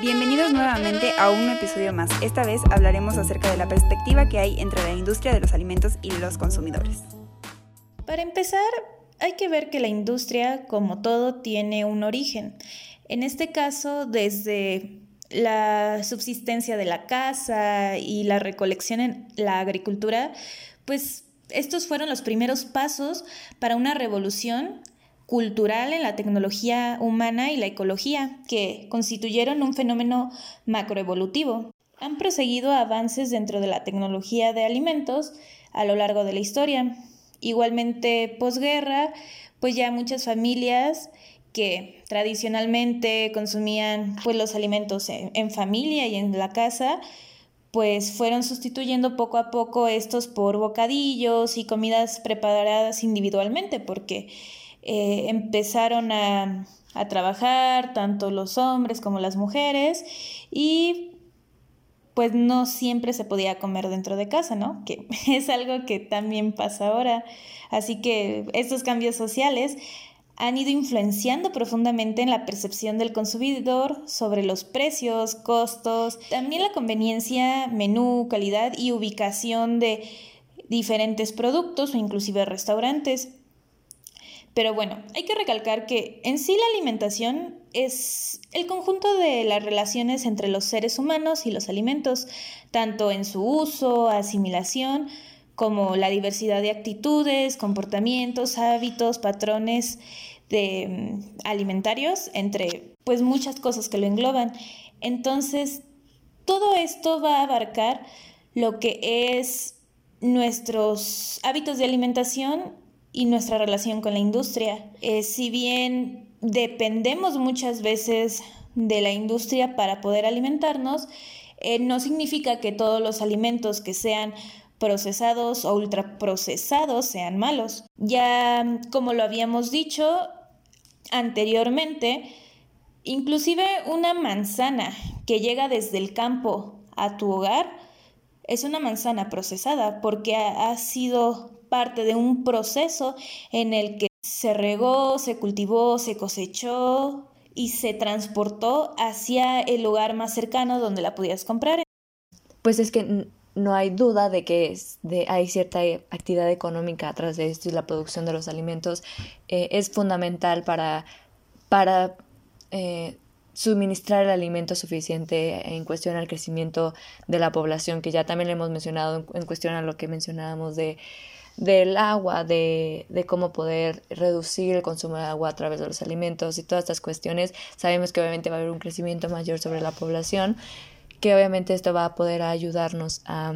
Bienvenidos nuevamente a un episodio más. Esta vez hablaremos acerca de la perspectiva que hay entre la industria de los alimentos y los consumidores. Para empezar, hay que ver que la industria, como todo, tiene un origen. En este caso, desde la subsistencia de la casa y la recolección en la agricultura, pues estos fueron los primeros pasos para una revolución cultural en la tecnología humana y la ecología, que constituyeron un fenómeno macroevolutivo. Han proseguido avances dentro de la tecnología de alimentos a lo largo de la historia. Igualmente, posguerra, pues ya muchas familias que tradicionalmente consumían pues, los alimentos en, familia y en la casa, pues fueron sustituyendo poco a poco estos por bocadillos y comidas preparadas individualmente, porque eh, empezaron a, a trabajar tanto los hombres como las mujeres y pues no siempre se podía comer dentro de casa, ¿no? Que es algo que también pasa ahora. Así que estos cambios sociales han ido influenciando profundamente en la percepción del consumidor sobre los precios, costos, también la conveniencia, menú, calidad y ubicación de diferentes productos o inclusive restaurantes. Pero bueno, hay que recalcar que en sí la alimentación es el conjunto de las relaciones entre los seres humanos y los alimentos, tanto en su uso, asimilación, como la diversidad de actitudes, comportamientos, hábitos, patrones de mm, alimentarios, entre pues muchas cosas que lo engloban. Entonces, todo esto va a abarcar lo que es nuestros hábitos de alimentación y nuestra relación con la industria. Eh, si bien dependemos muchas veces de la industria para poder alimentarnos, eh, no significa que todos los alimentos que sean procesados o ultraprocesados sean malos. Ya como lo habíamos dicho anteriormente, inclusive una manzana que llega desde el campo a tu hogar es una manzana procesada porque ha sido parte de un proceso en el que se regó, se cultivó, se cosechó y se transportó hacia el lugar más cercano donde la pudieras comprar. Pues es que no hay duda de que hay cierta actividad económica a través de esto y la producción de los alimentos eh, es fundamental para, para eh, suministrar el alimento suficiente en cuestión al crecimiento de la población, que ya también le hemos mencionado en cuestión a lo que mencionábamos de del agua, de, de, cómo poder reducir el consumo de agua a través de los alimentos y todas estas cuestiones. Sabemos que obviamente va a haber un crecimiento mayor sobre la población, que obviamente esto va a poder ayudarnos a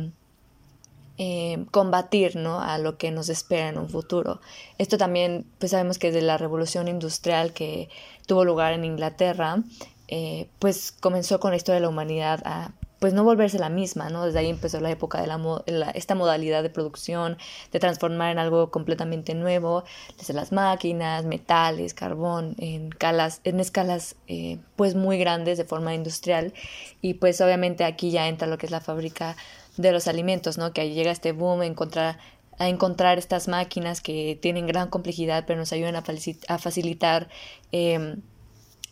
eh, combatir ¿no? a lo que nos espera en un futuro. Esto también, pues sabemos que desde la revolución industrial que tuvo lugar en Inglaterra, eh, pues comenzó con la historia de la humanidad a pues no volverse la misma, ¿no? Desde ahí empezó la época de la, esta modalidad de producción, de transformar en algo completamente nuevo, desde las máquinas, metales, carbón, en, escalas, en escalas eh, pues muy grandes de forma industrial y pues obviamente aquí ya entra lo que es la fábrica de los alimentos, ¿no? Que ahí llega este boom a encontrar a encontrar estas máquinas que tienen gran complejidad pero nos ayudan a, facilitar em,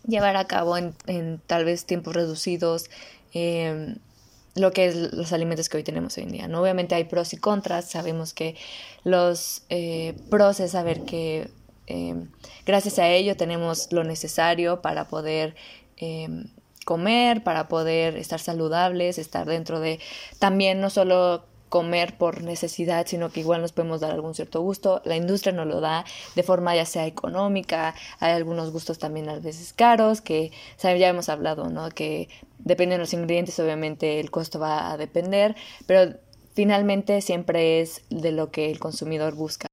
llevar a cabo en, tal vez tiempos reducidos Em, lo que es los alimentos que hoy tenemos hoy en día. ¿no? Obviamente hay pros y contras, sabemos que los eh, pros es saber que em, gracias a ello tenemos lo necesario para poder em, comer, para poder estar saludables, estar dentro de también no solo comer por necesidad, sino que igual nos podemos dar algún cierto gusto. La industria nos lo da de forma ya sea económica, hay algunos gustos también a veces caros, que ya hemos hablado, ¿no? Que dependen de los ingredientes, obviamente el costo va a depender, pero finalmente siempre es de lo que el consumidor busca.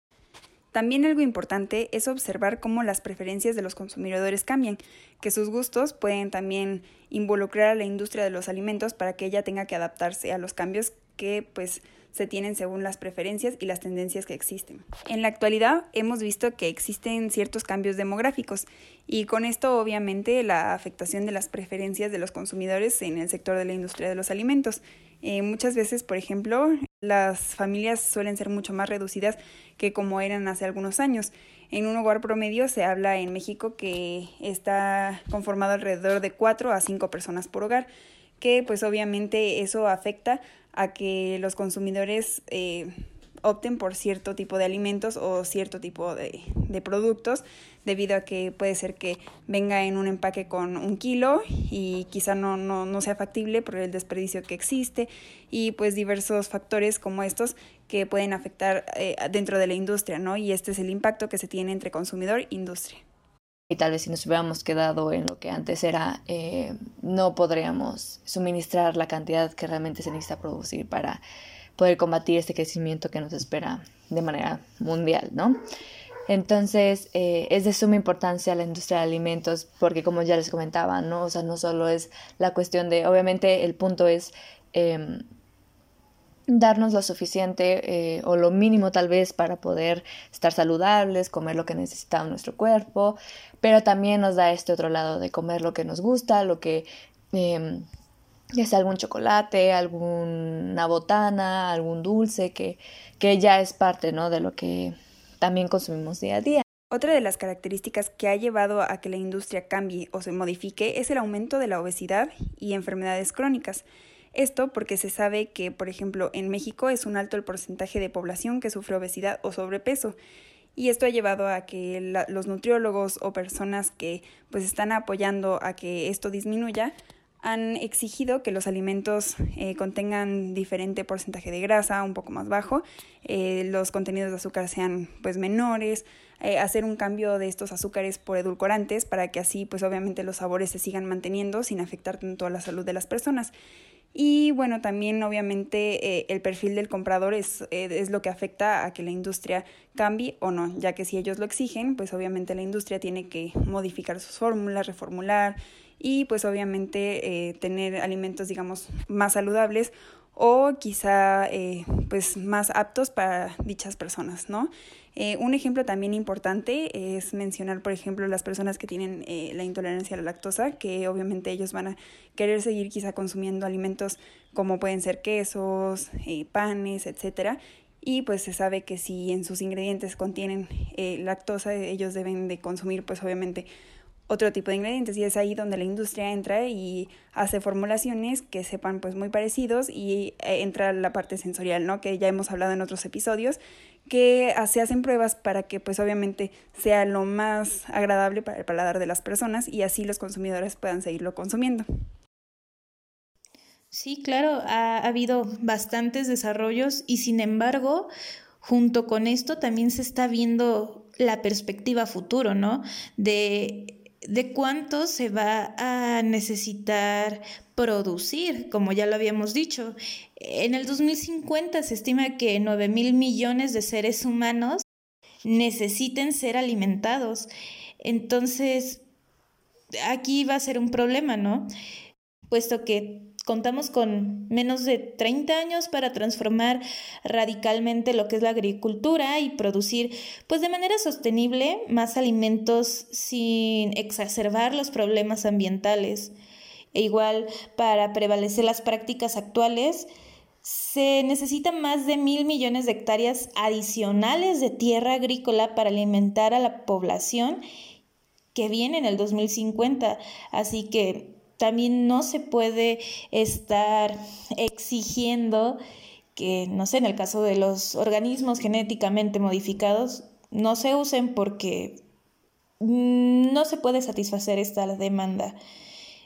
También algo importante es observar cómo las preferencias de los consumidores cambian, que sus gustos pueden también involucrar a la industria de los alimentos para que ella tenga que adaptarse a los cambios que pues se tienen según las preferencias y las tendencias que existen. En la actualidad hemos visto que existen ciertos cambios demográficos y con esto obviamente la afectación de las preferencias de los consumidores en el sector de la industria de los alimentos. Eh, muchas veces, por ejemplo, Las familias suelen ser mucho más reducidas que como eran hace algunos años. En un hogar promedio se habla en México que está conformado alrededor de 4 a 5 personas por hogar, que pues obviamente eso afecta a que los consumidores eh, opten por cierto tipo de alimentos o cierto tipo de, de, productos, debido a que puede ser que venga en un empaque con un kilo y quizá no, no, no sea factible por el desperdicio que existe y pues diversos factores como estos que pueden afectar eh, dentro de la industria, ¿no? Y este es el impacto que se tiene entre consumidor e industria. Y tal vez si nos hubiéramos quedado en lo que antes era, eh, no podríamos suministrar la cantidad que realmente se necesita producir para poder combatir este crecimiento que nos espera de manera mundial, ¿no? Entonces, eh, es de suma importancia la industria de alimentos porque, como ya les comentaba, ¿no? O sea, no solo es la cuestión de, obviamente, el punto es em, darnos lo suficiente eh, o lo mínimo tal vez para poder estar saludables, comer lo que necesita nuestro cuerpo, pero también nos da este otro lado de comer lo que nos gusta, lo que... Eh, ya sea algún chocolate, alguna botana, algún dulce, que, que ya es parte ¿no? de lo que también consumimos día a día. Otra de las características que ha llevado a que la industria cambie o se modifique es el aumento de la obesidad y enfermedades crónicas. Esto porque se sabe que, por ejemplo, en México es un alto el porcentaje de población que sufre obesidad o sobrepeso. Y esto ha llevado a que los nutriólogos o personas que pues están apoyando a que esto disminuya han exigido que los alimentos eh, contengan diferente porcentaje de grasa, un poco más bajo, eh, los contenidos de azúcar sean pues menores, eh, hacer un cambio de estos azúcares por edulcorantes para que así pues obviamente los sabores se sigan manteniendo sin afectar tanto a la salud de las personas. Y bueno, también obviamente el perfil del comprador es, es lo que afecta a que la industria cambie o no, ya que si ellos lo exigen, pues obviamente la industria tiene que modificar sus fórmulas, reformular y pues obviamente eh, tener alimentos digamos más saludables o quizá eh, pues más aptos para dichas personas, ¿no? Eh, un ejemplo también importante es mencionar, por ejemplo, las personas que tienen la intolerancia a la lactosa, que obviamente ellos van a querer seguir quizá consumiendo alimentos como pueden ser quesos, panes, etcétera, y pues se sabe que si en sus ingredientes contienen lactosa, ellos deben de consumir pues obviamente otro tipo de ingredientes y es ahí donde la industria entra y hace formulaciones que sepan pues muy parecidos y eh, entra la parte sensorial, ¿no? Que ya hemos hablado en otros episodios, que se hacen pruebas para que pues obviamente sea lo más agradable para el paladar de las personas y así los consumidores puedan seguirlo consumiendo. Sí, claro, ha habido bastantes desarrollos y sin embargo, junto con esto también se está viendo la perspectiva futuro, ¿no? De de cuánto se va a necesitar producir, como ya lo habíamos dicho. En el 2050 se estima que 9 mil millones de seres humanos necesiten ser alimentados. Entonces, aquí va a ser un problema, ¿no? Puesto que contamos con menos de 30 años para transformar radicalmente lo que es la agricultura y producir pues de manera sostenible más alimentos sin exacerbar los problemas ambientales. E igual para prevalecer las prácticas actuales se necesitan más de mil millones de hectáreas adicionales de tierra agrícola para alimentar a la población que viene en el 2050. Así que también no se puede estar exigiendo que, no sé, en el caso de los organismos genéticamente modificados, no se usen porque no se puede satisfacer esta demanda.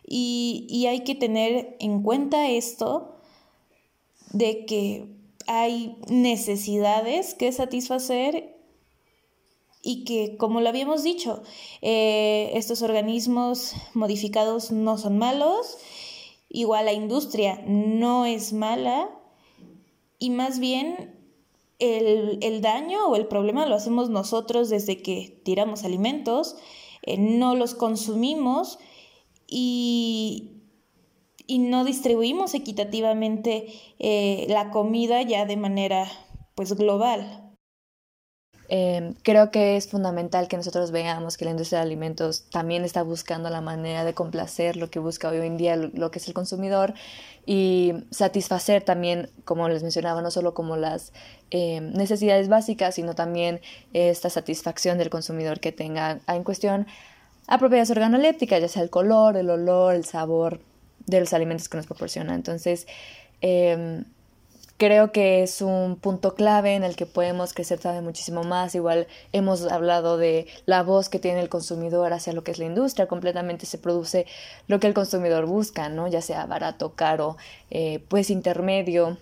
Y, y hay que tener en cuenta esto de que hay necesidades que satisfacer y que, como lo habíamos dicho, eh, estos organismos modificados no son malos, igual la industria no es mala y más bien el, daño o el problema lo hacemos nosotros desde que tiramos alimentos, eh, no los consumimos y, y no distribuimos equitativamente eh, la comida ya de manera pues global. Em, creo que es fundamental que nosotros veamos que la industria de alimentos también está buscando la manera de complacer lo que busca hoy en día lo que es el consumidor y satisfacer también, como les mencionaba, no solo como las em, necesidades básicas, sino también esta satisfacción del consumidor que tenga en cuestión a propiedades organolépticas, ya sea el color, el olor, el sabor de los alimentos que nos proporciona. Entonces, eh, creo que es un punto clave en el que podemos crecer todavía muchísimo más. Igual hemos hablado de la voz que tiene el consumidor hacia lo que es la industria. Completamente se produce lo que el consumidor busca, ¿no? Ya sea barato, caro, eh, pues intermedio.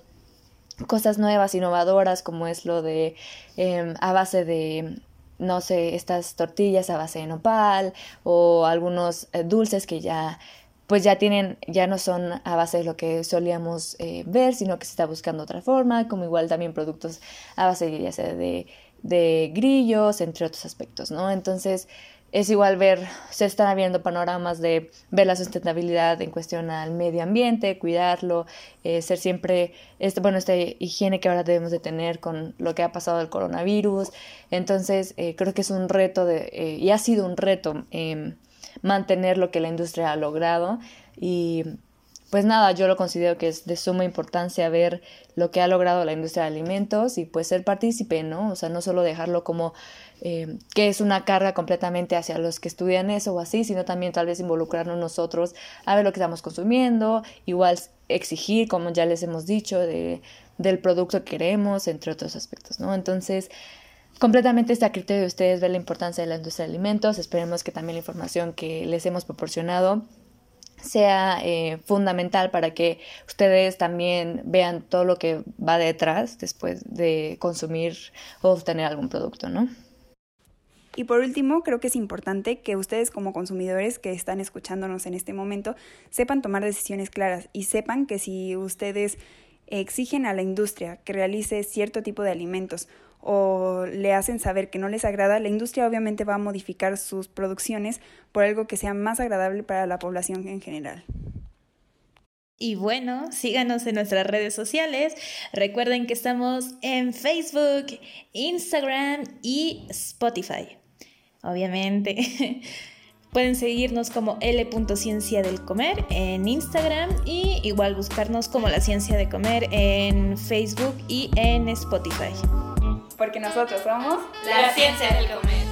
Cosas nuevas, innovadoras, como es lo de em, a base de no sé, estas tortillas a base de nopal o algunos eh, dulces que ya pues ya tienen, ya no son a base de lo que solíamos eh, ver, sino que se está buscando otra forma, como igual también productos a base de, grillos, entre otros aspectos, ¿no? Entonces, es igual ver, se están abriendo panoramas de ver la sustentabilidad en cuestión al medio ambiente, cuidarlo, eh, ser siempre, este, bueno, esta higiene que ahora debemos de tener con lo que ha pasado del coronavirus. Entonces, eh, creo que es un reto de, y ha sido un reto em, mantener lo que la industria ha logrado y pues nada, yo lo considero que es de suma importancia ver lo que ha logrado la industria de alimentos y pues ser partícipe, ¿no? O sea, no solo dejarlo como eh, que es una carga completamente hacia los que estudian eso o así, sino también tal vez involucrarnos nosotros a ver lo que estamos consumiendo, igual exigir, como ya les hemos dicho, de, del producto que queremos, entre otros aspectos, ¿no? Entonces, Completamente está a criterio de ustedes ver la importancia de la industria de alimentos. Esperemos que también la información que les hemos proporcionado sea eh, fundamental para que ustedes también vean todo lo que va detrás después de consumir o obtener algún producto, ¿no? Y por último, creo que es importante que ustedes como consumidores que están escuchándonos en este momento sepan tomar decisiones claras y sepan que si ustedes exigen a la industria que realice cierto tipo de alimentos o le hacen saber que no les agrada, la industria obviamente va a modificar sus producciones por algo que sea más agradable para la población en general. Y bueno, síganos en nuestras redes sociales. Recuerden que estamos en Facebook, Instagram y Spotify. Obviamente. Pueden seguirnos como L.ciencia del comer en Instagram y igual buscarnos como la ciencia de comer en Facebook y en Spotify porque nosotros somos la ciencia del comer.